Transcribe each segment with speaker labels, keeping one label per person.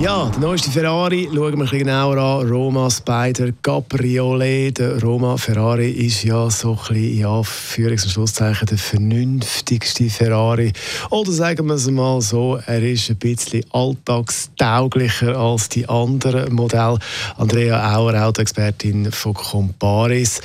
Speaker 1: Ja, der neueste Ferrari schauen wir ein bisschen genauer an. Roma Spider Cabriolet. Der Roma Ferrari ist ja so ein bisschen, ja, Führungs- und Schlusszeichen der vernünftigste Ferrari. Oder sagen wir es mal so, er ist ein bisschen alltagstauglicher als die anderen Modelle. Andrea Auer, Autoexpertin von Comparis.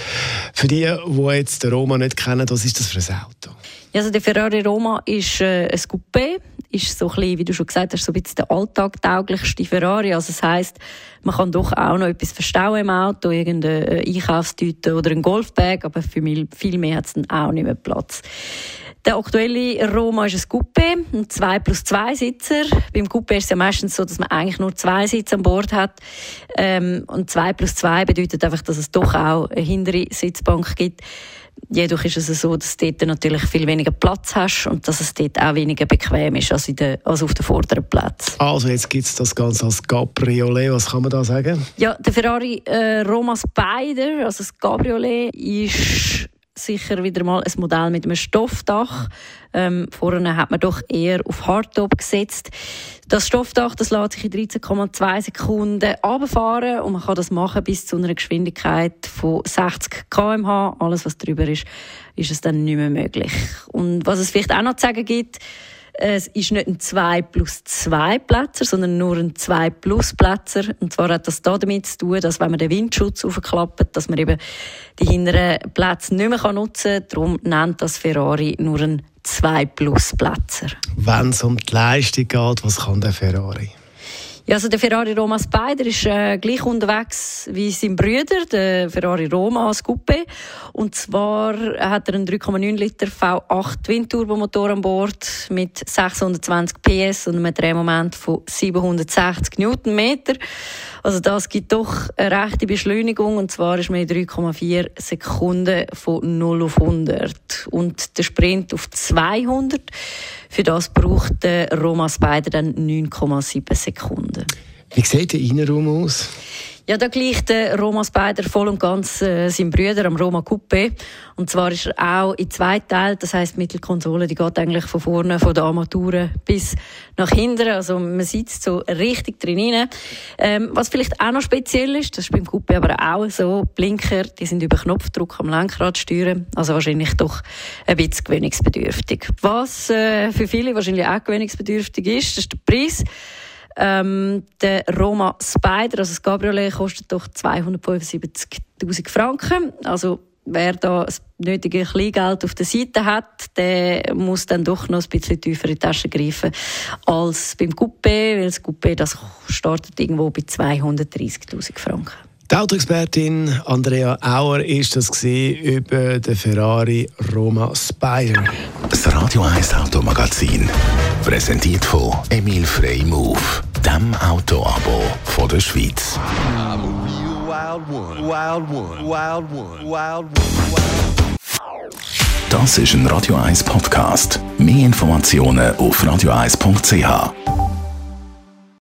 Speaker 1: Für die, die jetzt den Roma nicht kennen, was ist das für ein Auto?
Speaker 2: also der Ferrari Roma ist äh, ein Coupé, ist so ein wie du schon gesagt hast, so ein bisschen der alltagtauglichste Ferrari. Also das heisst, man kann doch auch noch etwas verstauen im Auto, irgendeine Einkaufstüte oder ein Golfbag, aber für viel mehr hat es dann auch nicht mehr Platz. Der aktuelle Roma ist ein Coupé, ein 2 plus 2 Sitzer. Beim Coupé ist es ja meistens so, dass man eigentlich nur zwei Sitze an Bord hat. Ähm, und 2 plus 2 bedeutet einfach, dass es doch auch eine hintere Sitzbank gibt. Jedoch ist es so, dass du dort natürlich viel weniger Platz hast und dass es dort auch weniger bequem ist als, der, als auf den vorderen Plätzen.
Speaker 1: Also jetzt gibt es das Ganze als Cabriolet, was kann man da sagen?
Speaker 2: Ja, der Ferrari äh, Roma Spider, also das Cabriolet, ist sicher wieder mal ein Modell mit einem Stoffdach. Ähm, vorne hat man doch eher auf Hardtop gesetzt. Das Stoffdach das lässt sich in 13,2 Sekunden abfahren und man kann das machen bis zu einer Geschwindigkeit von 60 km/h. Alles, was drüber ist, ist es dann nicht mehr möglich. Und was es vielleicht auch noch zu sagen gibt, es ist nicht ein 2 plus 2 Plätzer, sondern nur ein 2 plus Plätzer. Und zwar hat das damit zu tun, dass wenn man den Windschutz aufklappt, dass man eben die hinteren Plätze nicht mehr nutzen kann. Darum nennt das Ferrari nur ein 2 plus Plätzer.
Speaker 1: Wenn es um die Leistung geht, was kann der Ferrari?
Speaker 2: Ja, also der Ferrari Roma Spider ist äh, gleich unterwegs wie sein Bruder, der Ferrari Roma als Coupé. Und zwar hat er einen 3,9 Liter V8 Twin-Turbomotor an Bord mit 620 PS und einem Drehmoment von 760 Newtonmeter. Also das gibt doch eine rechte Beschleunigung und zwar ist man in 3,4 Sekunden von 0 auf 100 und der Sprint auf 200. Für das braucht der Roma Spider dann 9,7 Sekunden.
Speaker 1: Wie sieht der Innenraum aus?
Speaker 2: Ja, da gleicht der Roma Spider voll und ganz äh, seinem Bruder am Roma Coupé. Und zwar ist er auch in zwei Teilen. Das heisst, die Mittelkonsole, die geht eigentlich von vorne, von der Armatur bis nach hinten. Also man sitzt so richtig drin Ähm, was vielleicht auch noch speziell ist, das ist beim Coupé aber auch so, Blinker, die sind über Knopfdruck am Lenkrad steuern. Also wahrscheinlich doch ein bisschen gewöhnungsbedürftig. Was äh, für viele wahrscheinlich auch gewöhnungsbedürftig ist, das ist der Preis. Ähm, der Roma Spider, also das Cabriolet, kostet doch 275.000 Franken. Also wer da das nötige Kleingeld auf der Seite hat, der muss dann doch noch ein bisschen tiefer in die Tasche greifen als beim Coupé, weil das Coupé das startet irgendwo bei 230.000 Franken.
Speaker 1: Die Autoexpertin Andrea Auer ist das über den Ferrari Roma Spider.
Speaker 3: Das Radio 1 Automagazin, präsentiert von Emil Frey Move, dem Autoabo von der Schweiz. Das ist ein Radio 1 Podcast. Mehr Informationen auf radio1.ch.